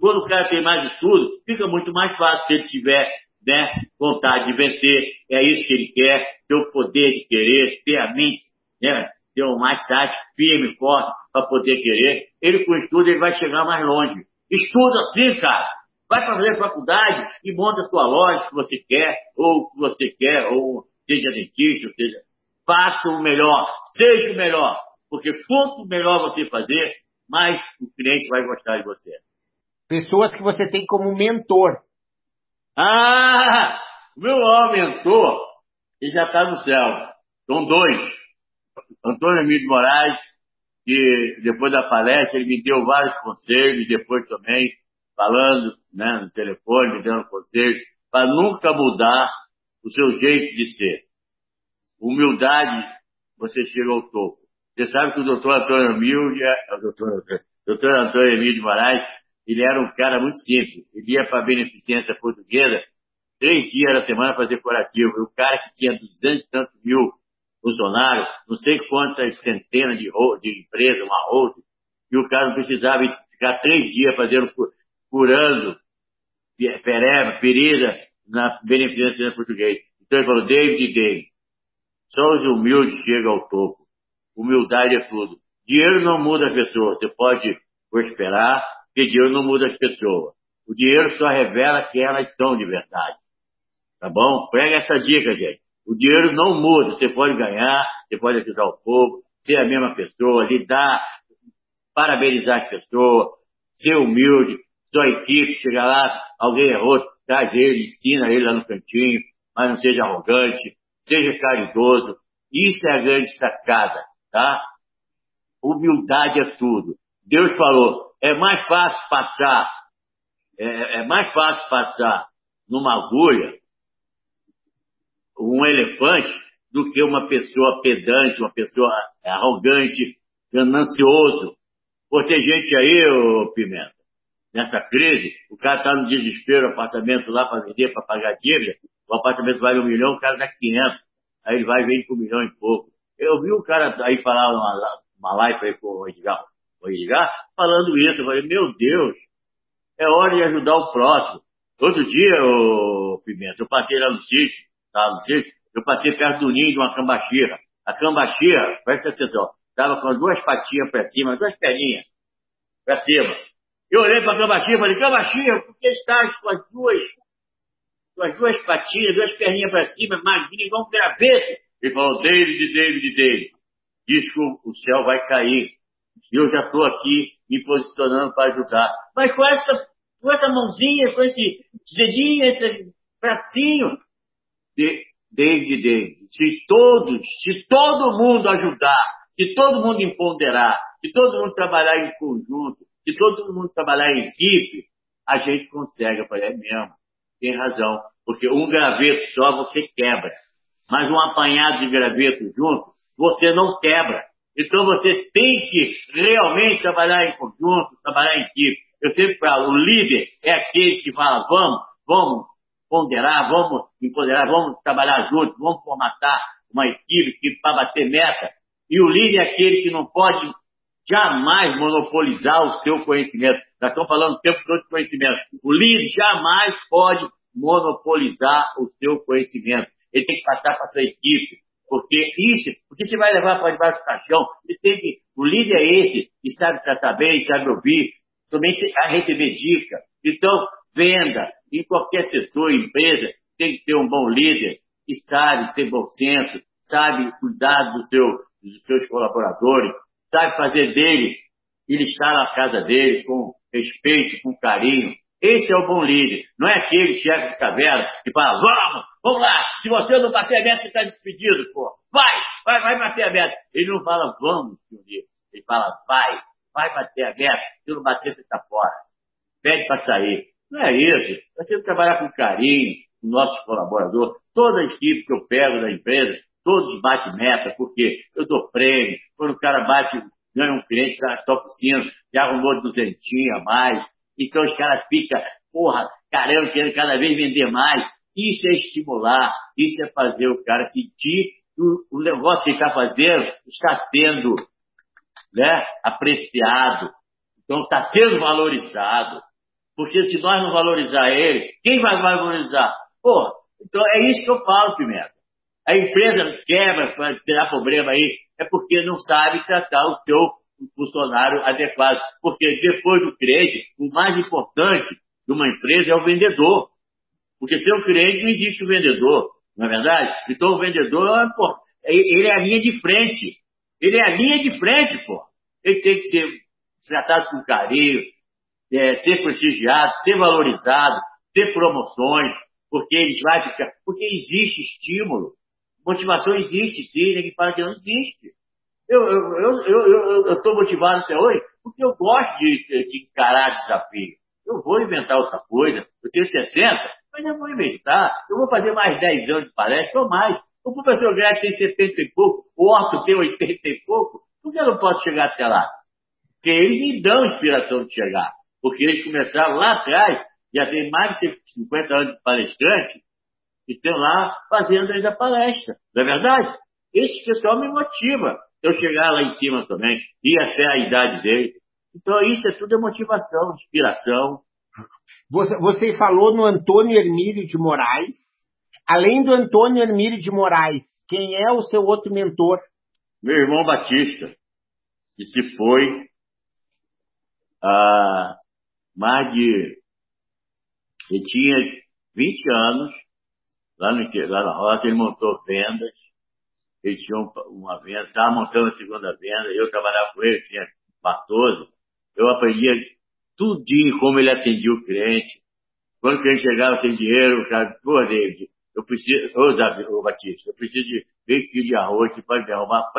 Quando o cara tem mais estudo, fica muito mais fácil se ele tiver né, vontade de vencer, é isso que ele quer, ter o poder de querer, ter a mente, né, ter um mindset firme, forte, para poder querer. Ele com estudo, ele vai chegar mais longe. Estuda sim, cara. Vai fazer faculdade e monta a sua loja que você quer, ou que você quer, ou seja dentista, ou seja, faça o melhor, seja o melhor. Porque quanto melhor você fazer, mais o cliente vai gostar de você. Pessoas que você tem como mentor. Ah, meu maior mentor, ele já está no céu. São dois. Antônio Emílio de Moraes, que depois da palestra ele me deu vários conselhos, depois também falando né, no telefone, me dando conselhos, para nunca mudar o seu jeito de ser. Humildade, você chega ao topo. Você sabe que o doutor Antônio Emílio, o doutor, doutor Antônio Emílio de Moraes, ele era um cara muito simples. Ele ia para a beneficência portuguesa três dias na semana fazer curativo. E o cara que tinha duzentos e tantos mil funcionários, não sei quantas centenas de, de empresas, uma outra, e o cara não precisava ficar três dias fazendo, curando pereba, ferida na beneficência portuguesa. Então ele falou, David David, só os humildes chegam ao topo. Humildade é tudo. Dinheiro não muda a pessoa. Você pode prosperar, porque dinheiro não muda as pessoas. O dinheiro só revela quem elas são de verdade. Tá bom? Pega essa dica, gente. O dinheiro não muda. Você pode ganhar, você pode ajudar o povo, ser a mesma pessoa, lidar, parabenizar as pessoas, ser humilde, sua equipe, chegar lá, alguém errou, traz ele, ensina ele lá no cantinho, mas não seja arrogante, seja caridoso. Isso é a grande sacada, tá? Humildade é tudo. Deus falou, é mais fácil passar, é, é mais fácil passar numa agulha um elefante do que uma pessoa pedante, uma pessoa arrogante, ganancioso. Pô, tem gente aí, ô Pimenta, nessa crise, o cara tá no desespero, apartamento lá para vender, para pagar dívida, o apartamento vale um milhão, o cara dá 500. Aí ele vai e vende por um milhão e pouco. Eu vi um cara aí falar uma, uma live aí com o Edgar, o Edgar, falando isso. Eu falei, meu Deus, é hora de ajudar o próximo. Todo dia, ô Pimenta, eu passei lá no sítio, tá no sítio, eu passei perto do ninho de uma cambaxira. A cambaxira, presta atenção, estava com as duas patinhas para cima, duas perninhas para cima. Eu olhei para a cambaxira e falei, cambaxira, por que estás com as duas com as duas patinhas, duas perninhas para cima, magrinho, igual um graveto. Ele falou, David, David, David, diz que o céu vai cair. E eu já estou aqui me posicionando para ajudar. Mas com essa, com essa mãozinha, com esse dedinho, esse bracinho, de, David, se todos, se todo mundo ajudar, se todo mundo empoderar, se todo mundo trabalhar em conjunto, se todo mundo trabalhar em equipe, a gente consegue. Eu falei, é mesmo tem razão. Porque um graveto só você quebra. Mas um apanhado de graveto junto, você não quebra. Então você tem que realmente trabalhar em conjunto, trabalhar em equipe. Eu sempre falo, o líder é aquele que fala, vamos, vamos ponderar, vamos empoderar, vamos trabalhar juntos, vamos formatar uma equipe para bater meta. E o líder é aquele que não pode jamais monopolizar o seu conhecimento. Nós estamos falando o tempo todo de conhecimento. O líder jamais pode monopolizar o seu conhecimento. Ele tem que passar para a sua equipe. Porque isso, porque você vai levar para debaixo do caixão, ele tem que, o líder é esse, que sabe tratar bem, sabe ouvir, também a receber dica. Então, venda, em qualquer setor, empresa, tem que ter um bom líder, que sabe ter bom senso, sabe cuidar do seu, dos seus colaboradores, sabe fazer dele, ele estar na casa dele com respeito, com carinho. Esse é o bom líder. Não é aquele chefe de caverna que fala, vamos, vamos lá, se você não bater a meta, você está despedido, pô. Vai, vai, vai bater a meta. Ele não fala, vamos, senhor líder. Ele fala, vai, vai bater a meta. Se não bater, você está fora. Pede para sair. Não é isso. Nós temos que trabalhar com carinho, com nossos colaboradores. Toda a equipe que eu pego da empresa, todos batem meta, porque eu dou prêmio. Quando o cara bate, ganha um cliente, toca o sino, já arrumou duzentinho a mais. Então os caras ficam, porra, caramba, querendo cada vez vender mais. Isso é estimular, isso é fazer o cara sentir o, o negócio que está fazendo está sendo né, apreciado. Então está sendo valorizado. Porque se nós não valorizar ele, quem vai valorizar? Pô, então é isso que eu falo, Pimenta. A empresa quebra, terá problema aí, é porque não sabe tratar o seu funcionário adequado. Porque depois do cliente, o mais importante de uma empresa é o vendedor. Porque sem o cliente não existe o vendedor, não é verdade? Então o vendedor, pô, ele é a linha de frente. Ele é a linha de frente, pô. Ele tem que ser tratado com carinho, é, ser prestigiado, ser valorizado, ter promoções, porque eles vão ficar. Porque existe estímulo. Motivação existe, sim, ninguém fala que não existe. Eu estou eu, eu, eu, eu motivado até hoje porque eu gosto de, de encarar desafio. Eu vou inventar outra coisa. Eu tenho 60, mas eu vou inventar. Eu vou fazer mais 10 anos de palestra ou mais. O professor Gretchen tem 70 e pouco, o Otto tem 80 e pouco. Por que eu não posso chegar até lá? Porque eles me dão inspiração de chegar. Porque eles começaram lá atrás, já tem mais de 50 anos de palestrante, e estão lá fazendo ainda palestra. Não é verdade? Esse pessoal me motiva eu chegar lá em cima também, ir até a idade dele. Então isso é tudo é motivação, inspiração. Você, você falou no Antônio Hermílio de Moraes. Além do Antônio Hermílio de Moraes, quem é o seu outro mentor? Meu irmão Batista, que se foi há mais de Ele tinha 20 anos, lá, no, lá na rota, ele montou vendas, tinha uma venda, estava montando a segunda venda, eu trabalhava com ele, tinha 14, eu aprendia tudinho como ele atendia o cliente. Quando o cliente chegava sem dinheiro, o cara, pô, David, eu preciso, ô, David, ô Batista, eu preciso de meio quilo de arroz, você pode me arrumar?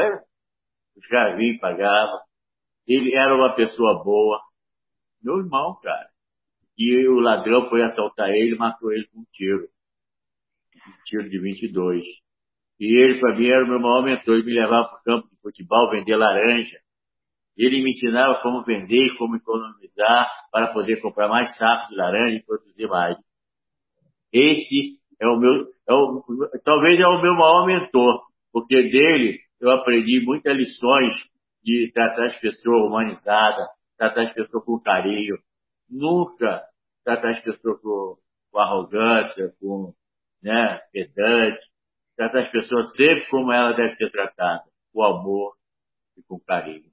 Os caras vinham e pagavam. Ele era uma pessoa boa. Meu irmão, cara. E o ladrão foi assaltar ele matou ele com um tiro. Um tiro de 22. E ele, para mim, era o meu maior mentor. Ele me levava para o campo de futebol vender laranja. Ele me ensinava como vender e como economizar para poder comprar mais sacos de laranja e produzir mais. Esse é o meu, é o, talvez é o meu maior mentor, porque dele eu aprendi muitas lições de tratar as pessoas humanizadas, tratar as pessoas com carinho, nunca tratar as pessoas com, com arrogância, com né, pedante, tratar as pessoas sempre como ela deve ser tratada, com amor e com carinho.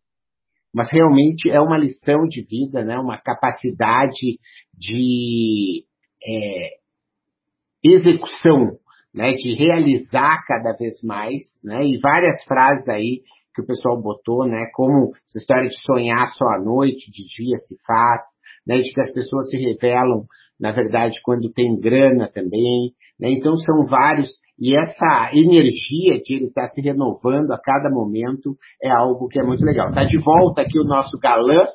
Mas realmente é uma lição de vida, né? uma capacidade de é, execução, né? de realizar cada vez mais, né? e várias frases aí que o pessoal botou, né? Como essa história de sonhar só à noite, de dia se faz, né? De que as pessoas se revelam, na verdade, quando tem grana também, né? Então são vários, e essa energia de ele estar se renovando a cada momento é algo que é muito legal. Tá de volta aqui o nosso galã,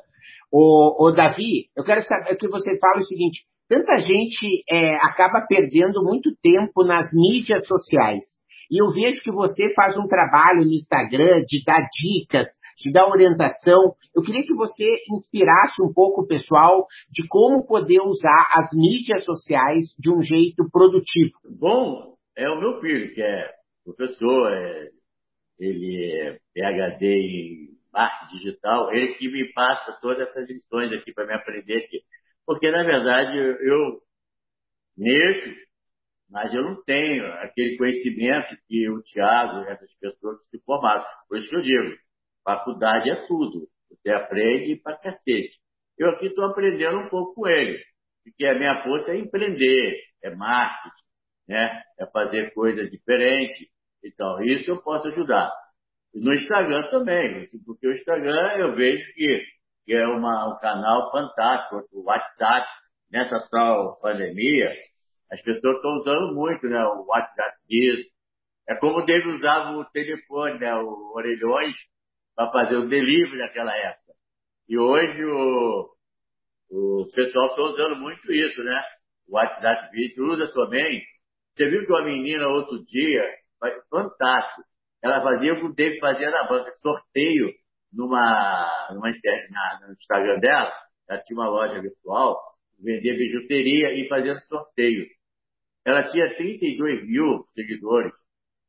o, o Davi, eu quero saber que você fale o seguinte, tanta gente é, acaba perdendo muito tempo nas mídias sociais. E eu vejo que você faz um trabalho no Instagram de dar dicas, de dar orientação. Eu queria que você inspirasse um pouco o pessoal de como poder usar as mídias sociais de um jeito produtivo. Bom, é o meu filho, que é professor, é, ele é PhD em marketing digital, ele que me passa todas essas lições aqui para me aprender aqui. Porque, na verdade, eu mexo mas eu não tenho aquele conhecimento que o Tiago e essas pessoas se formaram. Por isso que eu digo, faculdade é tudo. Você aprende para cacete. Eu aqui estou aprendendo um pouco com ele, porque a minha força é empreender, é marketing, né? é fazer coisas diferentes. Então, isso eu posso ajudar. E no Instagram também, porque o Instagram eu vejo que, que é uma, um canal fantástico, o WhatsApp, nessa tal pandemia, as pessoas estão usando muito, né? O WhatsApp disso. É como David usava o telefone, né? O orelhões, para fazer o delivery naquela época. E hoje o, o pessoal está usando muito isso, né? O WhatsApp vídeo usa também. Você viu que uma menina outro dia, fantástico, ela fazia o que o David fazia na banca, sorteio numa, numa na, no Instagram dela, ela tinha uma loja virtual, vendia bijuteria e fazia sorteio. Ela tinha 32 mil seguidores.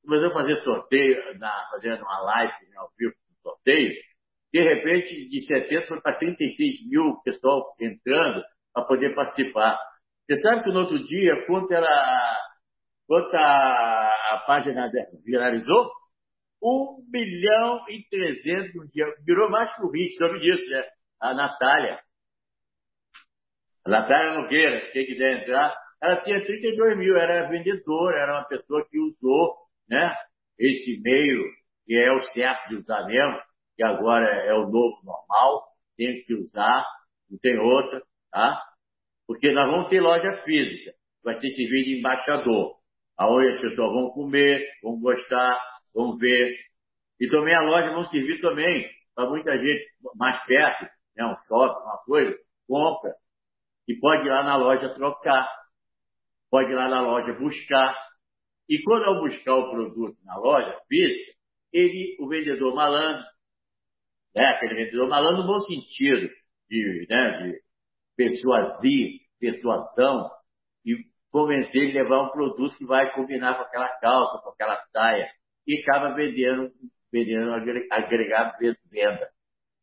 Começou a fazer sorteio, na, fazendo uma live né, ao vivo, sorteio. De repente, de 70 foi para 36 mil pessoal entrando para poder participar. Você sabe que no outro dia, quanto, ela, quanto a, a página viralizou? 1 milhão e 300 no dia. Virou mais que o bicho, sabe disso, né? A Natália. A Natália Nogueira, quem quiser entrar, ela tinha 32 mil, era vendedora, era uma pessoa que usou né, esse meio, que é o certo de usar mesmo, que agora é o novo normal, tem que usar, não tem outra, tá? Porque nós vamos ter loja física, vai ser servido de embaixador, aonde as pessoas vão comer, vão gostar, vão ver. E também a loja vão servir também para muita gente mais perto, né, um shopping, uma coisa, compra, e pode ir lá na loja trocar pode ir lá na loja buscar. E quando eu buscar o produto na loja física, ele, o vendedor malandro, né, aquele vendedor malandro no bom sentido, de, né, de persuadir, persuasão, e convencer ele a levar um produto que vai combinar com aquela calça, com aquela saia, e acaba vendendo, vendendo agregar venda,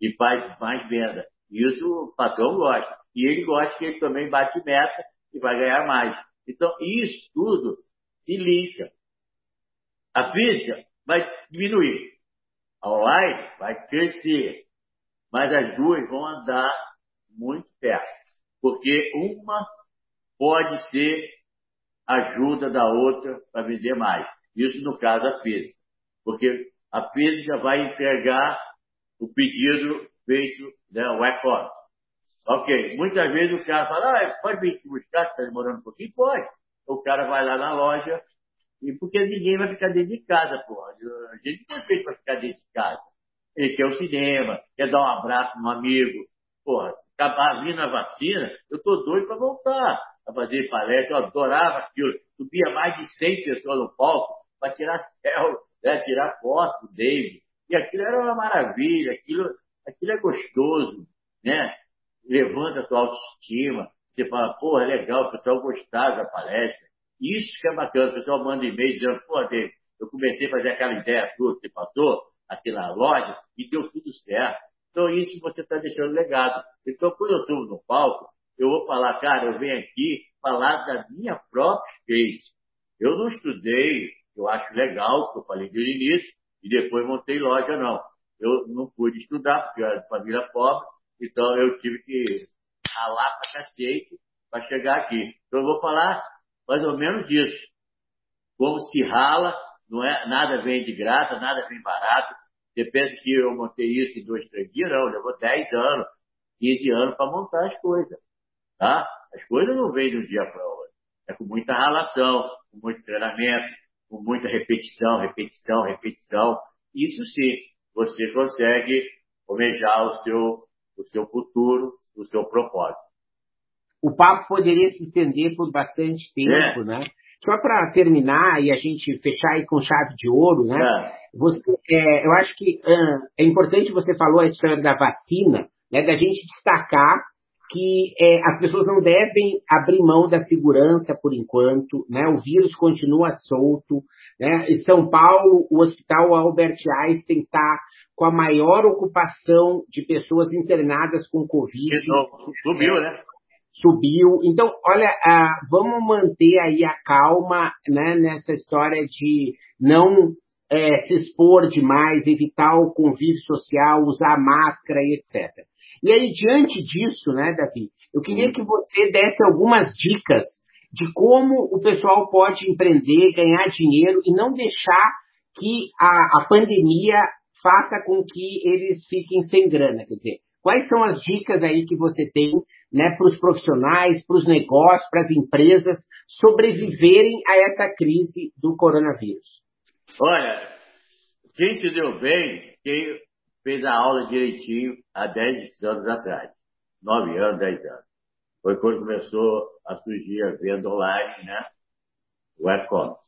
e faz mais venda. Isso o patrão gosta. E ele gosta que ele também bate meta e vai ganhar mais. Então, isso tudo se liga. A física vai diminuir. A online vai crescer. Mas as duas vão andar muito perto. Porque uma pode ser ajuda da outra para vender mais. Isso no caso a física. Porque a física vai entregar o pedido feito, né, o. Ok, muitas vezes o cara fala, ah, pode vir te buscar, está demorando um pouquinho? Pode. O cara vai lá na loja, e porque ninguém vai ficar dentro de casa, porra. A gente não é feito para ficar dentro de casa. Ele quer o cinema, quer dar um abraço no amigo. Porra, acabar vindo a vacina, eu tô doido para voltar a fazer palestra. Eu adorava aquilo. Subia mais de 100 pessoas no palco para tirar céu, né, tirar foto do David. E aquilo era uma maravilha, aquilo, aquilo é gostoso, né? Levanta a tua autoestima. Você fala, porra, é legal, o pessoal gostava da palestra. Isso que é bacana, o pessoal manda e-mail dizendo, pô, David, eu comecei a fazer aquela ideia tua que você passou aqui na loja e deu tudo certo. Então isso você está deixando legado. Então quando eu subo no palco, eu vou falar, cara, eu venho aqui falar da minha própria case. Eu não estudei, eu acho legal, que eu falei de início, e depois montei loja, não. Eu não pude estudar, porque eu era de família pobre, então eu tive que ralar para cacete para chegar aqui. Então eu vou falar mais ou menos disso. Como se rala, não é, nada vem de graça, nada vem barato. Você pensa que eu montei isso em dois, três dias? Não, levou 10 anos, 15 anos para montar as coisas. Tá? As coisas não vêm de um dia para outro. É com muita ralação, com muito treinamento, com muita repetição, repetição, repetição. Isso sim, você consegue almejar o seu, o seu futuro, o seu propósito. O papo poderia se estender por bastante tempo, é. né? Só para terminar e a gente fechar aí com chave de ouro, né? É. Você, é, eu acho que é importante você falou a história da vacina, né? Da gente destacar que é, as pessoas não devem abrir mão da segurança por enquanto, né? O vírus continua solto, né? Em São Paulo, o Hospital Albert Einstein está com a maior ocupação de pessoas internadas com Covid. Subiu, né? Subiu. Então, olha, ah, vamos manter aí a calma, né? Nessa história de não é, se expor demais, evitar o convívio social, usar máscara e etc. E aí, diante disso, né, Davi, eu queria que você desse algumas dicas de como o pessoal pode empreender, ganhar dinheiro e não deixar que a, a pandemia faça com que eles fiquem sem grana. Quer dizer, quais são as dicas aí que você tem né, para os profissionais, para os negócios, para as empresas sobreviverem a essa crise do coronavírus? Olha, quem se deu bem, quem fez a aula direitinho há 10 anos atrás. 9 anos, 10 anos. Foi quando começou a surgir a venda online, né? O e-commerce.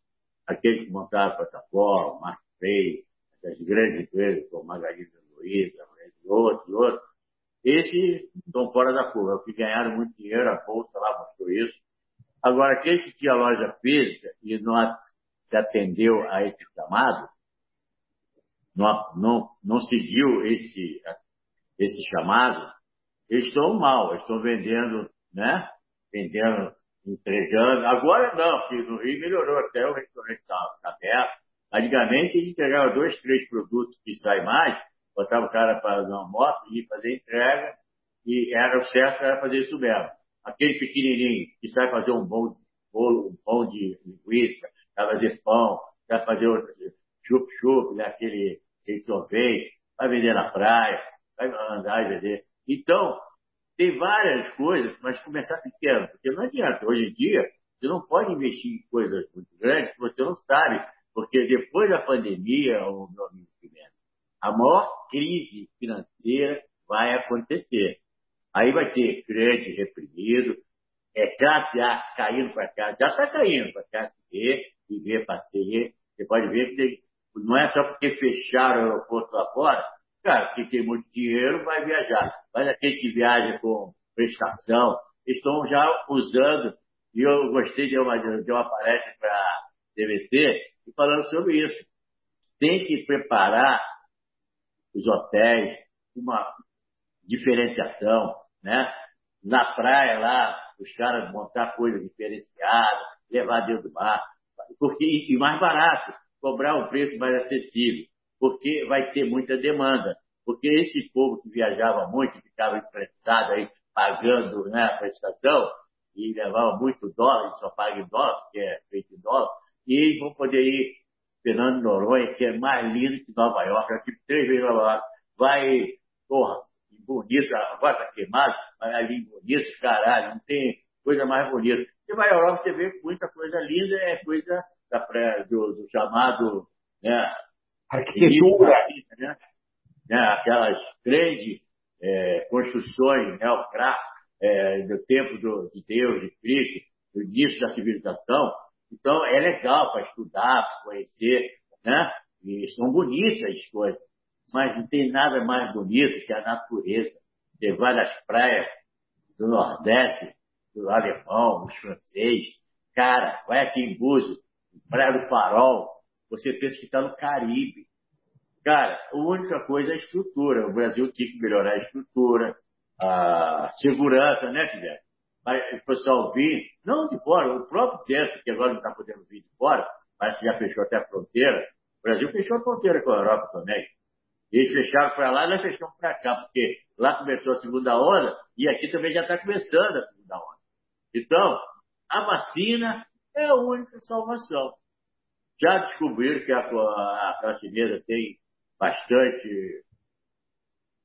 Aqueles que montaram a plataforma, Marketplace, essas grandes empresas como Magazine Luiza, outros, outros, esses estão fora da curva, é que ganharam muito dinheiro, a Bolsa lá mostrou isso. Agora, aqueles que tinham loja física e não se atendeu a esse chamado, não, não, não seguiu esse, esse chamado, eles estão mal, eles estão vendendo, né? Vendendo, entregando. Agora não, porque no Rio melhorou até o restaurante está tá aberto. Antigamente gente entregava dois, três produtos que saem mais, botava o cara para uma moto e fazer entrega, e era o certo era fazer isso mesmo. Aquele pequenininho que sai fazer um bom bolo, um pão de linguiça, vai fazer pão, vai fazer chup-chup, né? aquele, sorvete, vai vender na praia, vai andar e vender. Então, tem várias coisas, mas começar pequeno, porque não adianta. Hoje em dia, você não pode investir em coisas muito grandes você não sabe, porque depois da pandemia, o meu amigo a maior crise financeira vai acontecer. Aí vai ter crédito reprimido, é classe A caindo para cá, já está caindo para classe B, e B para C. Você pode ver que não é só porque fecharam o aeroporto lá fora, cara, quem tem muito dinheiro vai viajar. Mas aquele que viaja com prestação, estão já usando, e eu gostei de uma, de uma palestra para a TVC, falando sobre isso. Tem que preparar os hotéis, uma diferenciação, né? Na praia lá, os caras montar coisa diferenciada, levar dentro do mar, porque, e mais barato, cobrar um preço mais acessível, porque vai ter muita demanda. Porque esse povo que viajava muito, ficava emprestado aí, pagando né, a prestação, e levava muito dólar, só paga em dólar, porque é feito em dólar, e vão poder ir Fernando Noronha, que é mais lindo que Nova York, aqui três vezes Nova York, vai, porra, bonito, agora tá queimado, mas ali bonito, caralho, não tem coisa mais bonita. E vai à Europa, você vê muita coisa linda, é coisa da pré, do, do chamado, né, arquitetura, né, né, aquelas grandes é, construções neoclássicas é, do tempo do, de Deus, de Cristo, do início da civilização. Então, é legal para estudar, para conhecer, né? E são bonitas as coisas. Mas não tem nada mais bonito que a natureza. Vai nas praias do Nordeste, do alemão, dos francês. Cara, vai aqui em Búzios, Praia do Farol, você pensa que está no Caribe. Cara, a única coisa é a estrutura. O Brasil tem que melhorar a estrutura, a segurança, né, Fidel? Mas o pessoal vir, não de fora, o próprio dentro, que agora não está podendo vir de fora, mas que já fechou até a fronteira. O Brasil fechou a fronteira com a Europa também. Eles fecharam para lá e nós fechamos para cá, porque lá começou a segunda onda e aqui também já está começando a segunda onda. Então, a vacina é a única salvação. Já descobriram que a, a, a chinesa tem bastante,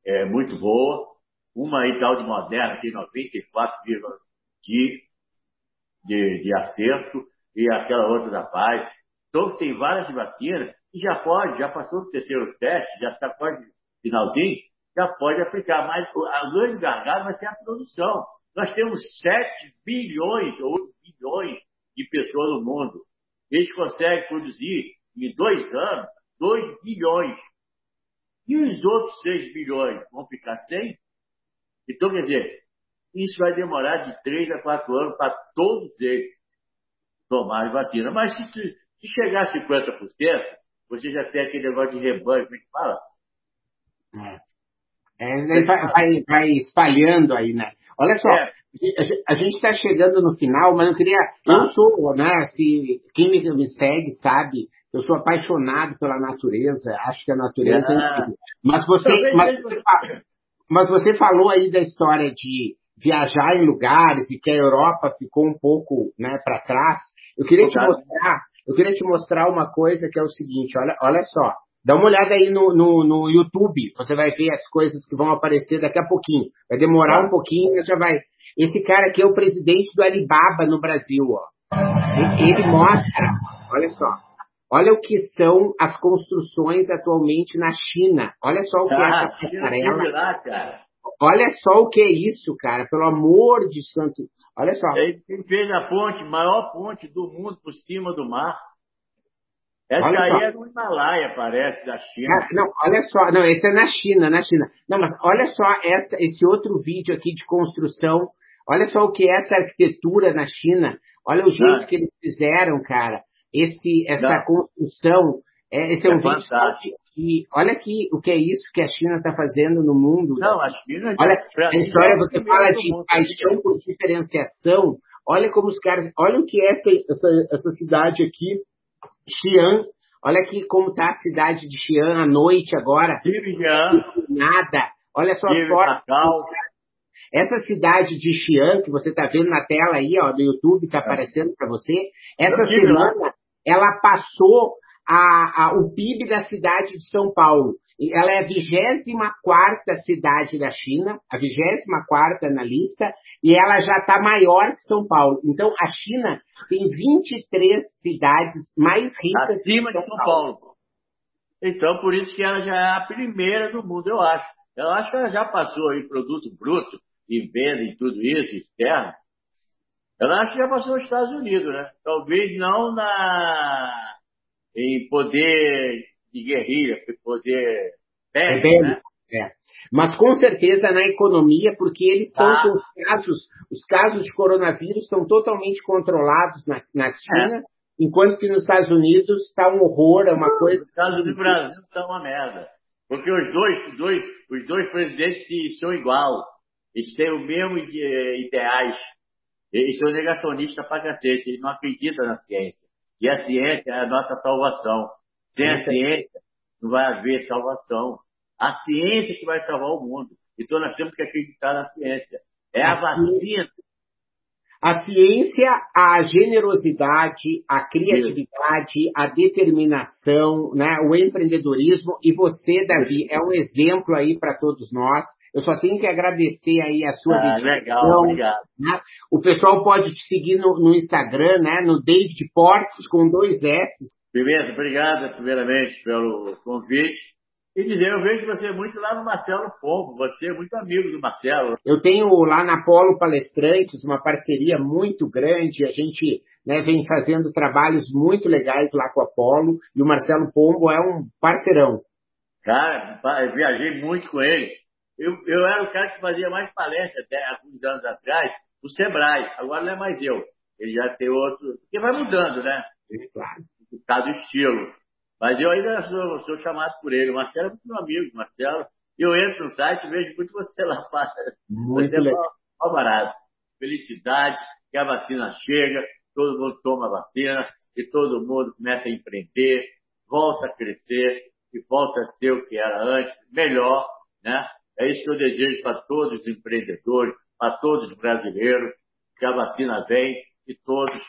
é, muito boa. Uma aí tal de Moderna tem 94, de, de, de acerto e aquela outra da paz. Então tem várias vacinas e já pode, já passou do terceiro teste, já está quase finalzinho, já pode aplicar. Mas a grande gargalo vai ser a produção. Nós temos 7 bilhões ou bilhões de pessoas no mundo. Eles conseguem produzir em dois anos 2 bilhões. E os outros 6 bilhões vão ficar sem? Então, quer dizer, isso vai demorar de 3 a 4 anos para todos eles tomarem vacina. Mas se, se chegar a 50%, você já tem aquele negócio de rebanho, como é que fala? É, é vai, vai, vai, espalhando aí, né? Olha só, é. a gente está chegando no final, mas eu queria. Ah. Eu sou, né? Se, quem me, segue sabe, eu sou apaixonado pela natureza, acho que a natureza é é Mas você, mas, mas você falou aí da história de viajar em lugares e que a Europa ficou um pouco né, para trás. Eu queria te mostrar, eu queria te mostrar uma coisa que é o seguinte, olha, olha só. Dá uma olhada aí no, no, no YouTube, você vai ver as coisas que vão aparecer daqui a pouquinho. Vai demorar um pouquinho, mas já vai. Esse cara aqui é o presidente do Alibaba no Brasil, ó. Ele mostra, olha só, olha o que são as construções atualmente na China. Olha só o que ah, é essa passarela. Olha só o que é isso, cara, pelo amor de santo. Olha só. Ele fez a ponte, maior ponte do mundo por cima do mar. Essa olha aí só. é do Himalaia, parece, da China. Ah, não, olha só, não, esse é na China, na China. Não, mas olha só essa, esse outro vídeo aqui de construção. Olha só o que é essa arquitetura na China. Olha o jeito ah. que eles fizeram, cara. Esse, essa não. construção. É, esse é, é um vídeo que, olha aqui o que é isso que a China está fazendo no mundo. Não, a China. Olha, a história, você fala de paixão por diferenciação. Olha como os caras. Olha o que é essa, essa, essa cidade aqui, Xi'an. Olha aqui como está a cidade de Xi'an à noite agora. Nada. Olha só a foto. Essa cidade de Xi'an, que você está vendo na tela aí, ó, do YouTube, está é. aparecendo para você, essa semana ela passou a, a, o PIB da cidade de São Paulo. Ela é a 24 cidade da China, a 24 na lista, e ela já está maior que São Paulo. Então, a China tem 23 cidades mais ricas Acima que São de São Paulo. Paulo. Então, por isso que ela já é a primeira do mundo, eu acho. Eu acho que ela já passou em produto bruto, e venda e tudo isso, externo. Eu acho que já passou nos Estados Unidos, né? Talvez não na em poder de guerrilha, poder bélico, é né? É. Mas com certeza na economia, porque eles estão ah. com os casos, os casos de coronavírus estão totalmente controlados na, na China, é. enquanto que nos Estados Unidos está um horror, é uma coisa. Estados Unidos e Brasil está uma merda. Porque os dois, os dois, os dois presidentes são igual. Eles têm o mesmo ideais. Eles são negacionistas pra cacete, eles não acreditam na ciência. E a ciência é a nossa salvação. Sem a ciência, não vai haver salvação. A ciência que vai salvar o mundo. Então nós temos que acreditar na ciência. É a vacina. A ciência, a generosidade, a criatividade, a determinação, né, o empreendedorismo e você, Davi, é um exemplo aí para todos nós. Eu só tenho que agradecer aí a sua ah, dedicação. Legal, obrigado. Né? O pessoal pode te seguir no, no Instagram, né, no David Portes com dois S. Beleza, obrigado primeiramente pelo convite. E dizer, eu vejo você muito lá no Marcelo Pombo, você é muito amigo do Marcelo. Eu tenho lá na Polo Palestrantes uma parceria muito grande, a gente né, vem fazendo trabalhos muito legais lá com a Polo, e o Marcelo Pombo é um parceirão. Cara, eu viajei muito com ele. Eu, eu era o cara que fazia mais palestras até alguns anos atrás, o Sebrae. Agora não é mais eu. Ele já tem outro. Porque vai mudando, né? É claro. Cada estilo. Mas eu ainda sou, sou, chamado por ele. O Marcelo é muito meu amigo, Marcelo. Eu entro no site e vejo muito você lá. Muito você legal. É barato. Felicidade, que a vacina chega, todo mundo toma a vacina e todo mundo começa a empreender, volta a crescer e volta a ser o que era antes, melhor, né? É isso que eu desejo para todos os empreendedores, para todos os brasileiros, que a vacina vem e todos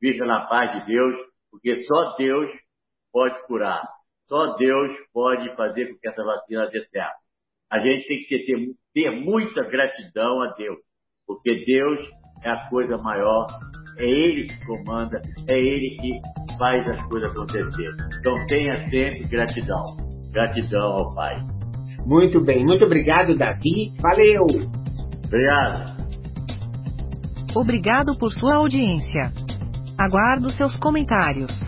fiquem na paz de Deus, porque só Deus pode curar. Só Deus pode fazer com que essa vacina dê certo. A gente tem que ter, ter muita gratidão a Deus, porque Deus é a coisa maior, é Ele que comanda, é Ele que faz as coisas acontecer. Então tenha sempre gratidão. Gratidão ao Pai. Muito bem, muito obrigado, Davi. Valeu! Obrigado. Obrigado por sua audiência. Aguardo seus comentários.